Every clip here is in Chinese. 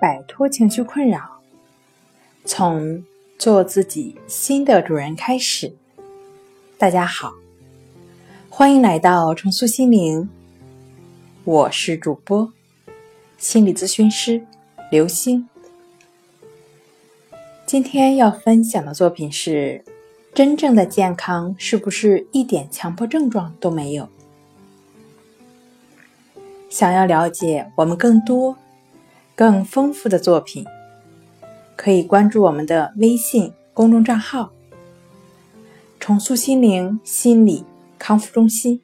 摆脱情绪困扰，从做自己新的主人开始。大家好，欢迎来到重塑心灵，我是主播心理咨询师刘星。今天要分享的作品是：真正的健康是不是一点强迫症状都没有？想要了解我们更多、更丰富的作品，可以关注我们的微信公众账号“重塑心灵心理康复中心”。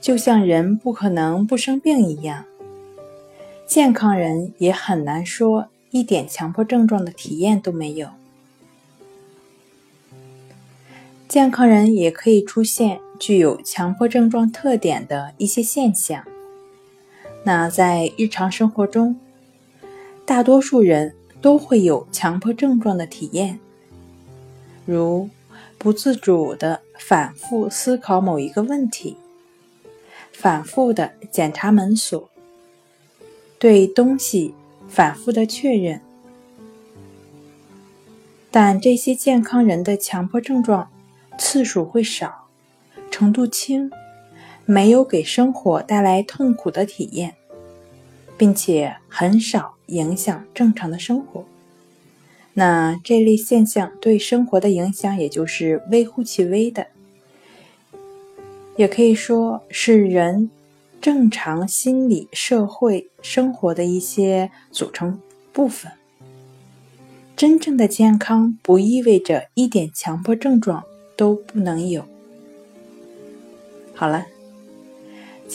就像人不可能不生病一样，健康人也很难说一点强迫症状的体验都没有。健康人也可以出现具有强迫症状特点的一些现象。那在日常生活中，大多数人都会有强迫症状的体验，如不自主的反复思考某一个问题，反复的检查门锁，对东西反复的确认。但这些健康人的强迫症状。次数会少，程度轻，没有给生活带来痛苦的体验，并且很少影响正常的生活。那这类现象对生活的影响，也就是微乎其微的，也可以说是人正常心理社会生活的一些组成部分。真正的健康，不意味着一点强迫症状。都不能有。好了，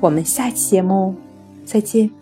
我们下期节目再见。